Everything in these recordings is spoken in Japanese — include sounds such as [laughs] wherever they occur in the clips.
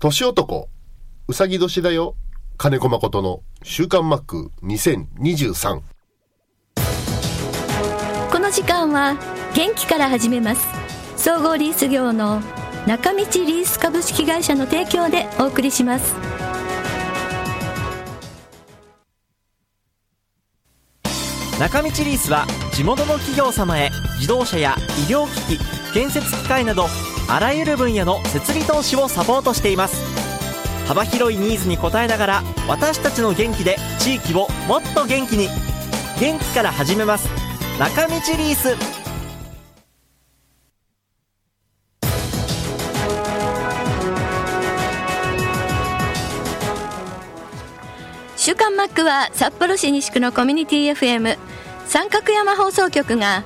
年男、うさぎ年だよ、金子誠の週刊マック2023。この時間は元気から始めます総合リース業の中道リース株式会社の提供でお送りします中道リースは地元の企業様へ自動車や医療機器建設機械などあらゆる分野の設備投資をサポートしています。幅広いニーズに応えながら私たちの元気で地域をもっと元気に。元気から始めます。中道リース。週刊マックは札幌市西区のコミュニティ FM 三角山放送局が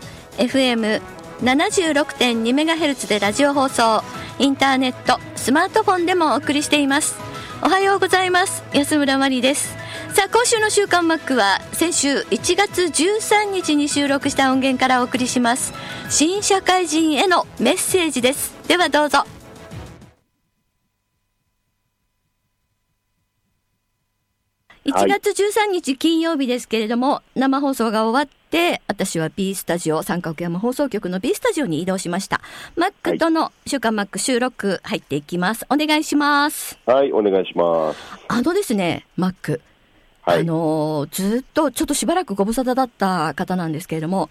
FM76.2MHz でラジオ放送。インターネットスマートフォンでもお送りしています。おはようございます。安村麻里です。さあ今週の週刊マックは先週1月13日に収録した音源からお送りします。新社会人へのメッセージです。ではどうぞ。1月13日金曜日ですけれども、生放送が終わって、私は B スタジオ、三角山放送局の B スタジオに移動しました。マックとの週刊マック収録入っていきます。お願いします。はい、お願いします。あのですね、マック。はいあのーずっとちょっとしばらくご無沙汰だった方なんですけれども、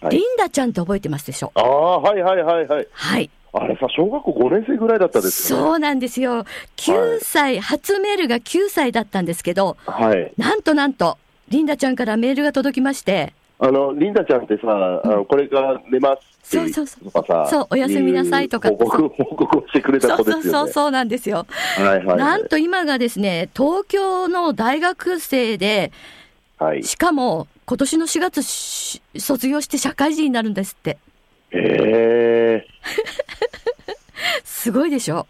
はいリンダちゃんって覚えてますでしょああ、はいはいはいはい。はい。あれさ、小学校5年生ぐらいだったですよね。そうなんですよ。9歳、初メールが9歳だったんですけど、はい。なんとなんと、リンダちゃんからメールが届きまして、あの、リンダちゃんってさ、あのこれから寝ますってそうそうとかさ、そうおやすみなさいとか報告、報告をしてくれたそう子ですよね。そうそうそうなんですよ。はいはいはい。なんと今がですね、東京の大学生で、はい。しかも今年の4月し卒業して社会人になるんですって。ええ [laughs] すごいでしょ？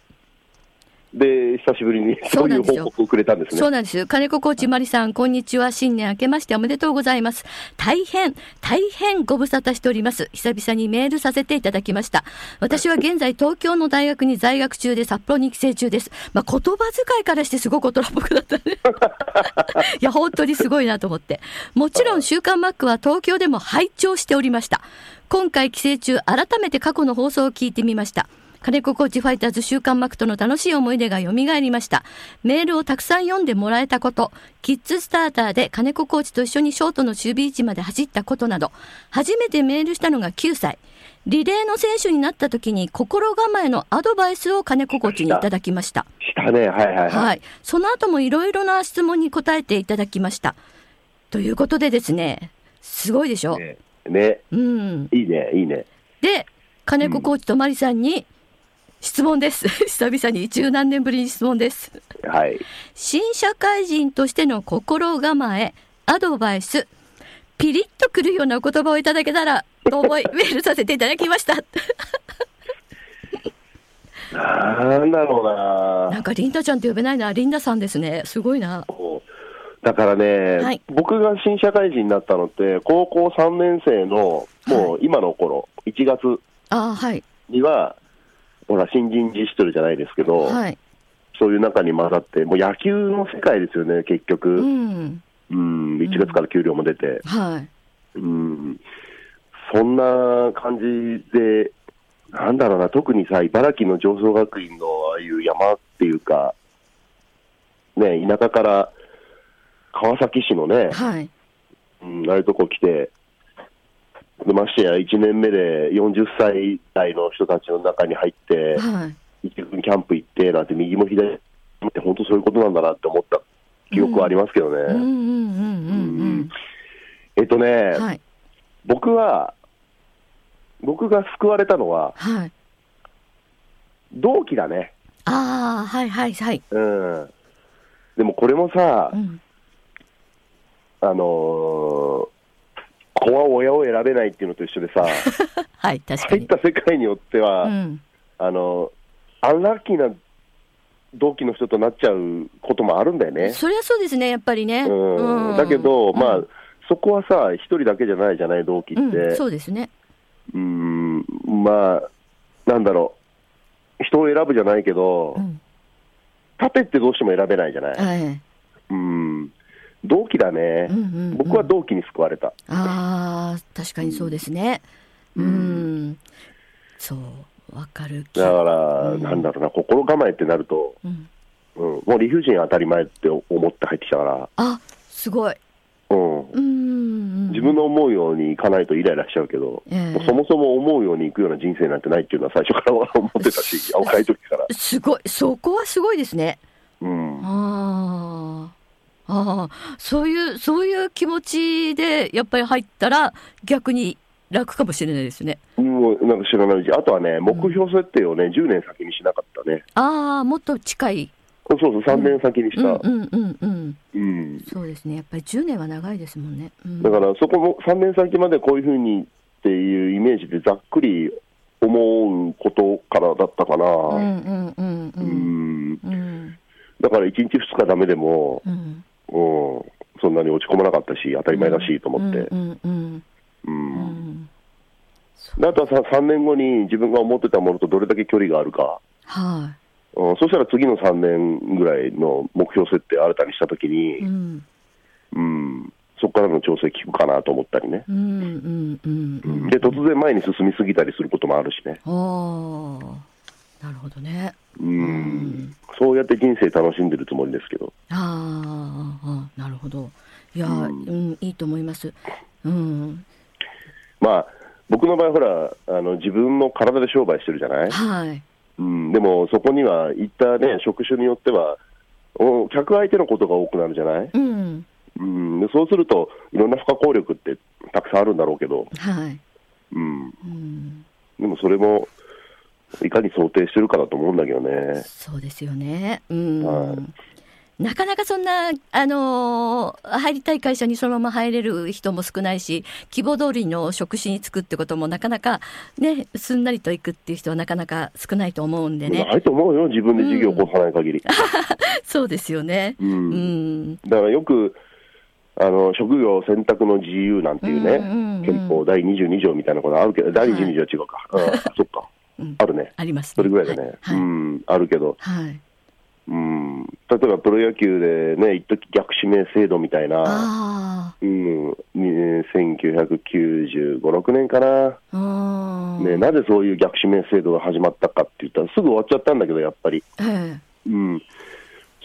で、久しぶりにそそうういう報告をくれたんですね。そうなんです。金子コーチマリさん、こんにちは。新年明けましておめでとうございます。大変、大変ご無沙汰しております。久々にメールさせていただきました。私は現在東京の大学に在学中で札幌に帰省中です。まあ、言葉遣いからしてすごく大人っぽくなったね。[laughs] いや、本当にすごいなと思って。もちろん、週刊マックは東京でも拝聴しておりました。今回帰省中、改めて過去の放送を聞いてみました。金子コーチファイターズ週刊マックとの楽しい思い出が蘇りました。メールをたくさん読んでもらえたこと、キッズスターターで金子コーチと一緒にショートの守備位置まで走ったことなど、初めてメールしたのが9歳。リレーの選手になった時に心構えのアドバイスを金子コーチにいただきました。したね、はいはいはい。はい。その後もいろいろな質問に答えていただきました。ということでですね、すごいでしょ？ねね、うん。いいね、いいね。で、金子コーチとマリさんに質問です。[laughs] 久々に十何年ぶりに質問です。はい。新社会人としての心構え、アドバイス、ピリッとくるようなお言葉をいただけたらと思い [laughs] メールさせていただきました。[laughs] なんだろうななんかリンダちゃんって呼べないな。リンダさんですね。すごいな。だからね、はい僕が新社会人になったのって、高校3年生の、もう今の頃、1月ああ、はい。ほら、新人自主トレじゃないですけど、はい。そういう中に混ざって、もう野球の世界ですよね、結局。ううん、ん。1月から給料も出て。はい。うん、そんな感じで、なんだろうな、特にさ、茨城の上層学院のああいう山っていうか、ね、田舎から川崎市のね、はい。うん、ああいうとこ来て、でましてや1年目で40歳代の人たちの中に入って、はい。一軍キャンプ行ってなんて、右も左もって、本当そういうことなんだなって思った記憶はありますけどね。えっとね、うん。はい。僕は、僕が救われたのは、はい。同期だね。ああ、はいはいはい。うん。でもこれもさう、ん。あのー子は親を選べないっていうのと一緒でさ、[laughs] はい、確かに。入った世界によっては、うん。あの、アンラッキーな同期の人となっちゃうこともあるんだよね。そりゃそうですね、やっぱりね。うん。だけど、まあ、そこはさ、一人だけじゃないじゃない、同期って。うん、そうですね。うん、まあ、なんだろう、人を選ぶじゃないけど、うん。縦ってどうしても選べないじゃない。えうん。同期だねえ。うんうんうん僕は同期に救われた。ああ、確かにそうですね。うん。そう、わかる気だから、なんだろうな、心構えってなると、うん。うん、もう理不尽当たり前って思って入ってきたかあ、すごい。ら、うん。うん。自分の思うようにいかないとイライラしちゃうけど、ええもうそもそも思うようにいくような人生なんてないっていうのは最初から思ってたし、若い時から。すごい、そこはすごいですね。うん。ああ。そういう、そういう気持ちで、やっぱり入ったら、逆に楽かもしれないですね。もうなんか知らないうち、あとはね、目標設定をね、10年先にしなかったね。ああ、もっと近い。そうそう、3年先にした。うんうんうんうん。うん。そうですね。やっぱり10年は長いですもんね。うん、だからそこも3年先までこういうふうにっていうイメージでざっくり思うことからだったかな。うんうんうんう。うんん。うん。だから1日2日ダメでも、うん。うん、そんなに落ち込まなかったし、当たり前だしと思って。あとはさ3年後に自分が思ってたものとどれだけ距離があるか。はうん、そしたら次の3年ぐらいの目標設定新たにしたときに、い。うん。うん、そこからの調整効くかなと思ったりね。うんうんうんうん。で、突然前に進みすぎたりすることもあるしね。ああ。なるほどね。うん、そうやって人生楽しんでるつもりですけど。あーあー、なるほど。いや、う、うんんいいと思います。うん。まあ、僕の場合、ほらあの、自分の体で商売してるじゃない、はい。うん、でもそこには行ったね、職種によっては、お客相手のことが多くなるじゃない、うん。うん、でそうすると、いろんな不可抗力ってたくさんあるんだろうけど、はい。うん、うん。でもそれも、いかに想定してるかだと思うんだけどね。そうですよね。うん。はなかなかそんな、あのー入りたい会社にそのまま入れる人も少ないし、希望通りの職種に就くってこともなかなかね、すんなりと行くっていう人はなかなか少ないと思うんでね。ないと思うよ、自分で事業を起こさない限り。[laughs] そうですよね。うんうん。だからよくあの職業選択の自由なんていうね、うんうんうん憲法第22条みたいなことあるけど、第22条は違うか、うん、そっか、うんあるね、あります、それぐらいだね、はい。はい。うん、あるけど、はい。うん、例えばプロ野球でね、一時逆指名制度みたいな、あうん、ね1995、6年かな。ね、なぜそういう逆指名制度が始まったかって言ったら、すぐ終わっちゃったんだけど、やっぱり、ええ。うん、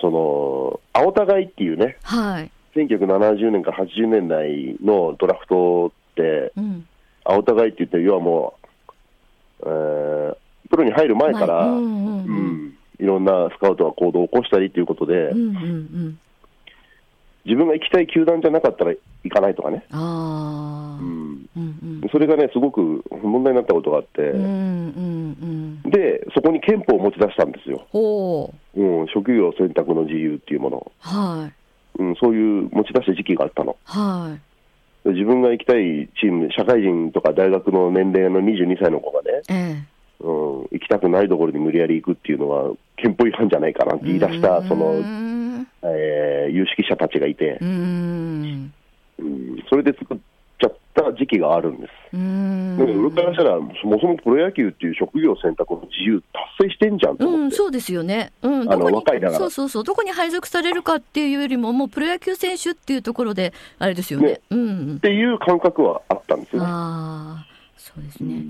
その、青互いっていうね、はい。1970年から80年代のドラフトって、うん。青互いって言って、要はもう、えープロに入る前から、うんうんいろんなスカウトが行動を起こしたりということで、うんうんうん。自分が行きたい球団じゃなかったら行かないとかね、ああ。ううんんうん。それがね、すごく問題になったことがあって、うんうんうん。で、そこに憲法を持ち出したんですよ、ほう。うん、職業選択の自由っていうもの、はい。うん、そういう持ち出した時期があったの。はい。で自分が行きたいチーム、社会人とか大学の年齢の22歳の子がね、ええ。うん、行きたくないところに無理やり行くっていうのは、憲法違反じゃないかなって言い出した、そのう、ん。えー有識者たちがいてう、ん。うん、それで作った時期があるんです。うん。でも、俺からしたら、そもそもプロ野球っていう職業選択の自由達成してんじゃんとうん。そうですよね。うん、あのどこに若いだからそうそうそう、どこに配属されるかっていうよりも、もうプロ野球選手っていうところで、あれですよね。ねうんっ。ていう感覚はあったんですよね。ああ、そうですね。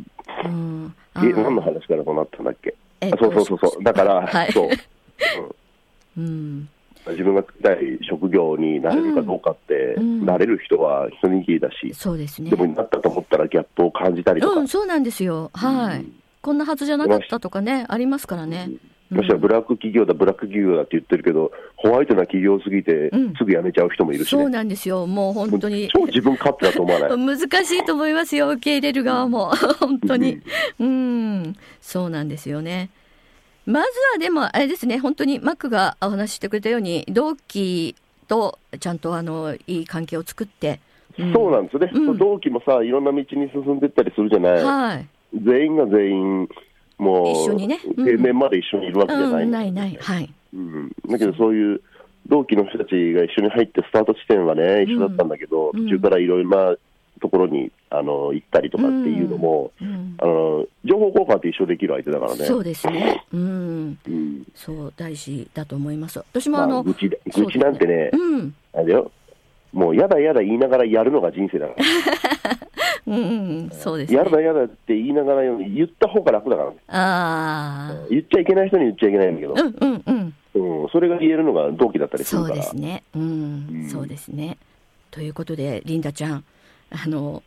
うん。あえ、ー何の話からそうなったんだっけ、えっとあそうそうそうそう。だから、はいそう。[laughs] うん。自分が作りたい職業になれるかどうかって、うんなれる人は一握りだし、そうですねで。もなったと思ったらギャップを感じたりとか、うん、そうなんですよ。はい。こんなはずじゃなかったとかね、ありますからね。ましてやブラック企業だ、ブラック企業だって言ってるけど、ホワイトな企業すぎてうん、すぐ辞めちゃう人もいるしそうね。なんですよ。もう本当に。超自分勝手だと思わない？[laughs] 難しいと思いますよ、受け入れる側も。[laughs] 本当に。うん、そうなんですよね。まずはでも、あれですね、本当にマックがお話ししてくれたように、同期とちゃんとあのいい関係を作って。ん。そうなんですよね、うん。同期もさ、いろんな道に進んでったりするじゃない、はい。全員が全員、もう、一緒にね。うん。定年まで一緒にいるわけじゃない、うん、ないない。はい。うん。だけど、そういう同期の人たちが一緒に入って、スタート地点はね、一緒だったんだけど、うん。途中からいろいろなところにあの行ったりとかっていうのも、うんあの情報交換って一緒できる相手だからね。そうですね。うん。うんそう、大事だと思います。私もまあ、あの、愚痴でそう愚痴なんてね、うん。あれだよ、もうやだやだ言いながらやるのが人生だから、[laughs] うんうんうん、そうですね。やだやだって言いながら言った方が楽だから、ああ。言っちゃいけない人に言っちゃいけないんだけど、うんうんうん。うん、それが言えるのが同期だったりするそうから。ですね。うん、うんそうですね。ということで、リンダちゃん、あの、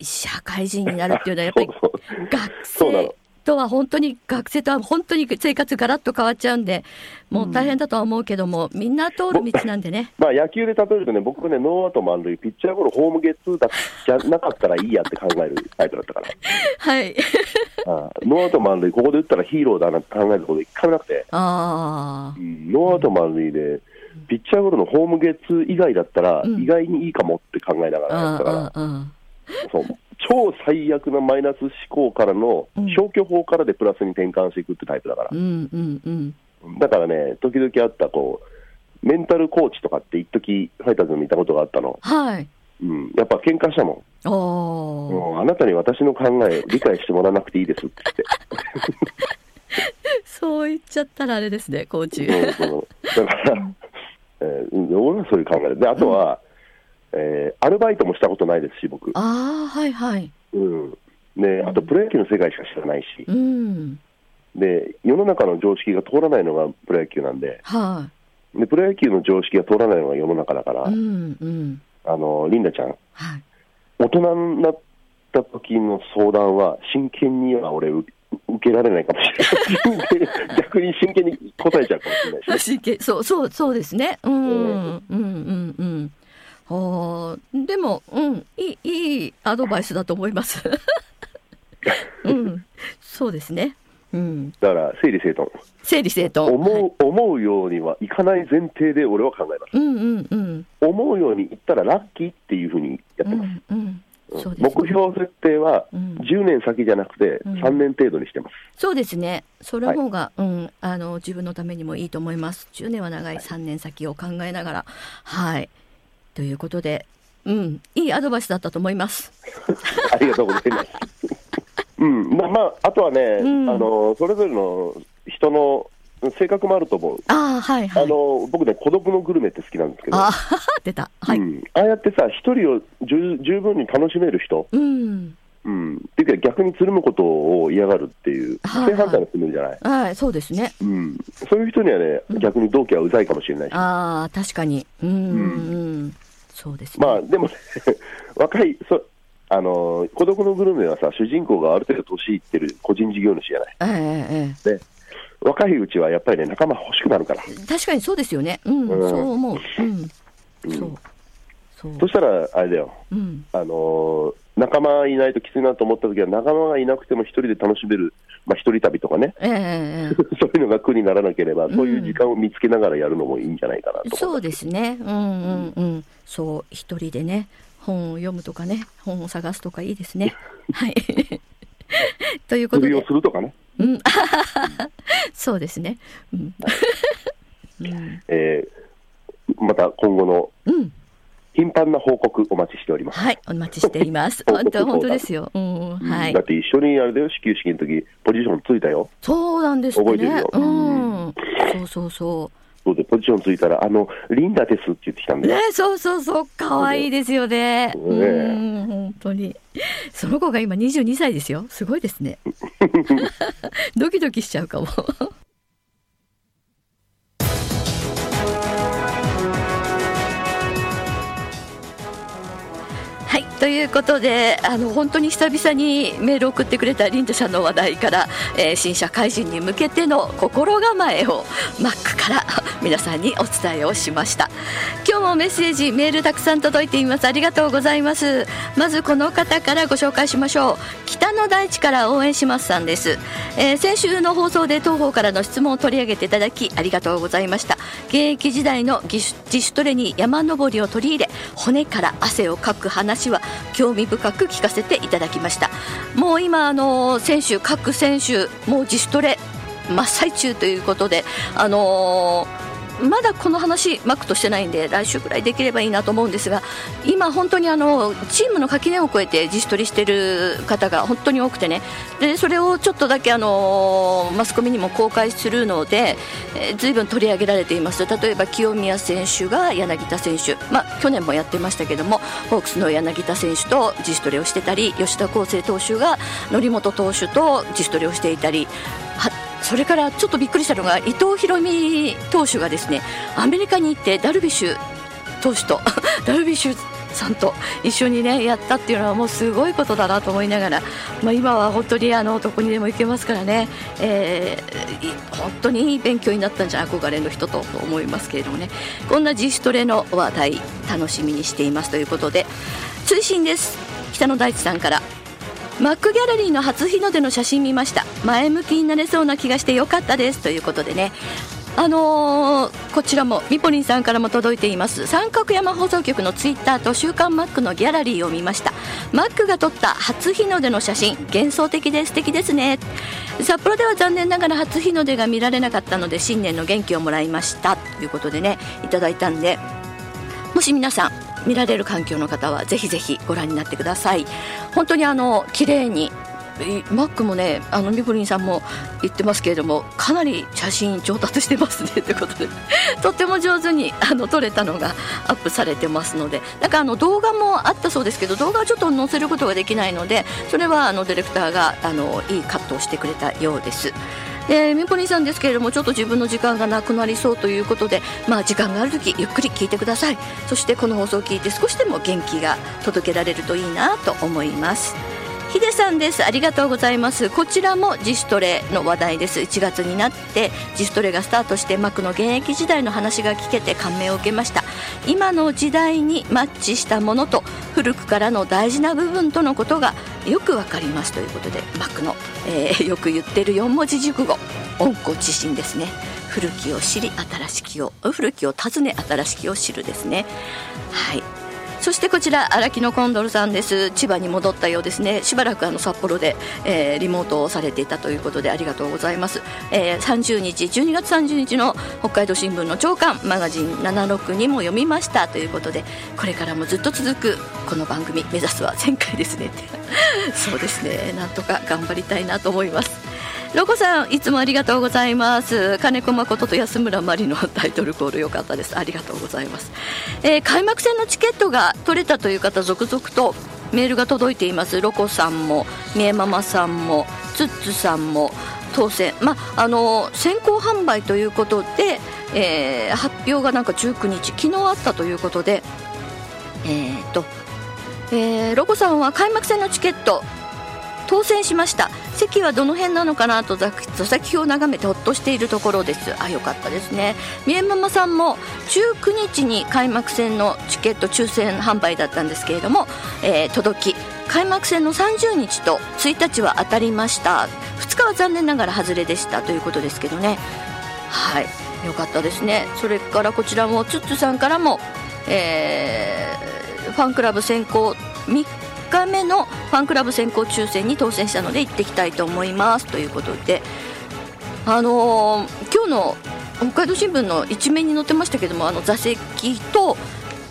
社会人になるっていうのは、やっぱり [laughs] 学生とは本当に、学生とは本当に生活がらっと変わっちゃうんで、もう大変だとは思うけども、みんな通る道なんでね。まあ、野球で例えるとね、僕ね、ノーアウト満塁、ピッチャーゴロ、ホームゲッツーだじゃなかったらいいやって考えるタイプだったから、[laughs] はい。ああノーアウト満塁、ここで打ったらヒーローだなって考えること一回もなくて、ああう。んノーアウト満塁で、ピッチャーゴロのホームゲッツー以外だったら、うん意外にいいかもって考えながらやったから、そう超最悪なマイナス思考からのうん消去法からでプラスに転換していくってタイプだから。だからね、時々あったこう、メンタルコーチとかって一時ファイターズに見たことがあったの、はい。うん、やっぱ喧嘩したもん。おもあなたに私の考えを理解してもらわなくていいですって言って。[laughs] そう言っちゃったらあれですね、コーチ。うんそうだから、えーうん俺はそういう考えで、あとは、えーアルバイトもしたことないですし、僕、ああ、はいはい。うんで、あとプロ野球の世界しか知らないし、うん。で世の中の常識が通らないのがプロ野球なんではで、プロ野球の常識が通らないのが世の中だから、い。うんうん。あのリンダちゃん、はい。大人になった時の相談は、真剣には俺、う受けられないかもしれない。逆に真剣に答えちゃうかもしれないし。真剣そうそうそうですね。うんうんうんうん。ああでもうんいいいいアドバイスだと思います。[laughs] うんそうですね。うんだから、整理整頓。整理整頓。思う、はい思うようにはいかない前提で俺は考えます。うんうんうん思うようにいったらラッキーっていうふうにやっうてます。んうん。そうです、目標設定はうん10年先じゃなくてうん3年程度にしてます。そうですね。それの方が、うんあの自分のためにもいいと思います。10年は長い3年先を考えながらはいということで。うん、いいアドバイスだったと思います。ありがとうございます。うん、まあ、まあ、あとはね、うんあの、それぞれの人の性格もあると思う。ああ、はいはい。あの、僕ね、孤独のグルメって好きなんですけど、ああ、[laughs] 出た。はい。うん、ああやってさ、一人を十十分に楽しめる人、うん。うん、っていうか逆につるむことを嫌がるっていう、はいはい正反対の人もいるじゃない？はい、そうですね。うん、そういう人にはね、逆に同期はうざいかもしれないし、ああ、確かに。うん、うん、そうですね。まあでもね、[laughs] 若いそあの、孤独のグルメはさ、主人公がある程度年いってる個人事業主じゃない？えええで若いうちはやっぱりね、仲間欲しくなるから、え確かにそうですよね。うん、うんそう思う。うん。うんそう。そう。そしたらあれだよ、うん。あの仲間いないときついなと思ったときは、仲間がいなくても一人で楽しめる、まあ、一人旅とかね、ええええ [laughs] そういうのが苦にならなければ、んそういう時間を見つけながらやるのもいいんじゃないかなと。そうですね。うんうんうん。そう、一人でね、本を読むとかね、本を探すとかいいですね。はい。[laughs] ということ釣りをで、するとかね、うん、[laughs] そうですね。うん。うん。えーまた今後のうん。頻繁な報告お待ちしております。はい、お待ちしています。[laughs] 本当本当ですよ。うん、うんはいだ。って一緒にあれだよ、始球式の時ポジションついたよ。そうなんですね覚えてるよ。うん。そうそうそそうで、ポジションついたら、あの、リンダですって言ってきたんう。だよ。ね、そうそうそう、可愛いですよね。ねうん、本当に。その子が今22歳ですよ。すごいですね。[laughs] ドキドキしちゃうかも。ということであの本当に久々にメールを送ってくれたリンダさんの話題から、えー新社会人に向けての心構えをマックから [laughs] 皆さんにお伝えをしました。今日もメッセージメールたくさん届いています。ありがとうございます。まずこの方からご紹介しましょう。北の大地から応援しますさんです、えー先週の放送で東方からの質問を取り上げていただきありがとうございました。現役時代の自主自主トレに山登りを取り入れ骨から汗をかく話は興味深く聞かせていただきました。もう今あの選手各選手もう自主トレ真っ最中ということであのーまだこの話マックとしてないんで来週ぐらいできればいいなと思うんですが今本当にあのチームの垣根を越えて自主トレしてる方が本当に多くてね。でそれをちょっとだけあのマスコミにも公開するので、えー、随分取り上げられています。例えば清宮選手が柳田選手、まあ、去年もやってましたけどもホークスの柳田選手と自主トレをしてたり吉田康生投手が則本投手と自主トレをしていたりそれからちょっとびっくりしたのが伊藤大海投手がですねアメリカに行ってダルビッシュ投手と [laughs] ダルビッシュさんと一緒にねやったっていうのはもうすごいことだなと思いながら、まあ、今は本当にあのどこにでも行けますからね、えー、本当にいい勉強になったんじゃ憧れの人と思いますけれどもね。こんな自主トレの話題楽しみにしていますということで追伸です。北野大地さんから。マックギャラリーの初日の出の写真見ました。前向きになれそうな気がしてよかったです。ということでね。あのー、こちらもミポリンさんからも届いています。三角山放送局のツイッターと週刊マックのギャラリーを見ました。マックが撮った初日の出の写真幻想的で素敵ですね。札幌では残念ながら初日の出が見られなかったので新年の元気をもらいました。ということでねいただいたんでもし皆さん見られる環境の方はぜひぜひご覧になってください。本当にあの綺麗にマックもねあのミポリンさんも言ってますけれどもかなり写真上達してますねということで。[laughs] とっても上手にあの撮れたのがアップされてますので。なんかあの動画もあったそうですけど動画はちょっと載せることができないのでそれはあのディレクターがあのいいカットをしてくれたようです。えー、ミポニーさんですけれどもちょっと自分の時間がなくなりそうということで、まあ、時間がある時ゆっくり聞いてください。そしてこの放送を聞いて少しでも元気が届けられるといいなと思います。ヒデさんです。ありがとうございます。こちらも自主トレの話題です。1月になって自主トレがスタートして幕の現役時代の話が聞けて感銘を受けました。今の時代にマッチしたものと古くからの大事な部分とのことがよくわかりますということでマックの、えー、[laughs] よく言ってる4文字熟語。温故知新ですね。古きを知り新しきを古きを訪ね新しきを知るですね。はいそしてこちら荒木のコンドルさんです。千葉に戻ったようですね。しばらくあの札幌で、えー、リモートをされていたということでありがとうございます、えー、30日12月30日の北海道新聞の朝刊マガジン76にも読みました。ということでこれからもずっと続くこの番組目指すは前回ですね。[laughs] そうですね。なんとか頑張りたいなと思います。ロコさんいつもありがとうございます。金子誠と安村麻里のタイトルコール良かったです。ありがとうございます、えー、開幕戦のチケットが取れたという方続々とメールが届いています。ロコさんもみえママさんもツッツさんも当選。まあの先行販売ということで、えー、発表がなんか19日昨日あったということでえー、と、えー、ロコさんは開幕戦のチケット当選しました。席はどの辺なのかなと座席表を眺めてほっとしているところです。あよかったですね。三重ママさんも19日に開幕戦のチケット抽選販売だったんですけれども、えー、届き開幕戦の30日と1日は当たりました。2日は残念ながら外れでした。ということですけどね。はい。よかったですね。それからこちらもツッツさんからも、えー、ファンクラブ選考3日目のファンクラブ先行抽選に当選したので行ってきたいと思います。ということであのー、今日の北海道新聞の一面に載ってましたけどもあの座席と,、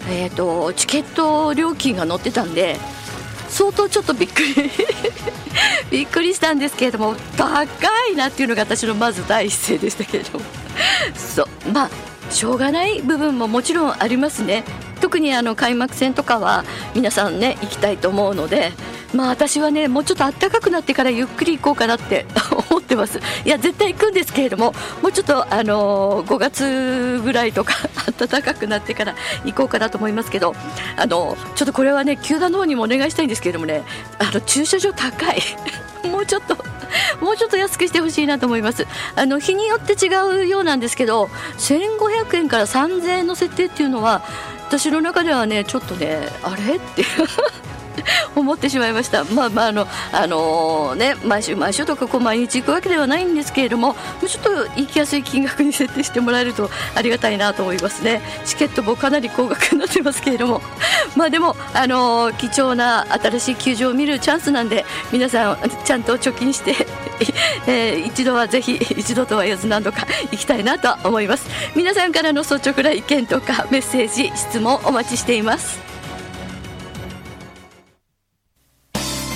えーと、チケット料金が載ってたんで相当ちょっとびっくり [laughs] びっくりしたんですけれども高いなっていうのが私のまず第一声でしたけれども。そうまあしょうがない部分ももちろんありますね。特にあの開幕戦とかは皆さんね行きたいと思うのでまあ私はねもうちょっと暖かくなってからゆっくり行こうかなって [laughs] 思ってます。いや絶対行くんですけれどももうちょっとあのー、5月ぐらいとか暖かくなってから行こうかなと思いますけどあのちょっとこれはね球団の方にもお願いしたいんですけれどもねあの駐車場高い。[laughs] もうちょっともうちょっと安くしてほしいなと思います。あの日によって違うようなんですけど1500円から3000円の設定っていうのは私の中ではねちょっとねあれ？って [laughs] 思ってしまいました。まあまああのあのー、ね毎週毎週とかこう毎日行くわけではないんですけれども、もうちょっと行きやすい金額に設定してもらえるとありがたいなと思いますね。チケットもかなり高額になってますけれども、[laughs] まあでもあのー、貴重な新しい球場を見るチャンスなんで皆さんちゃんと貯金して [laughs] えー、一度はぜひ一度とは言わず何度か行きたいなと思います皆さんからの率直な意見とかメッセージ質問お待ちしています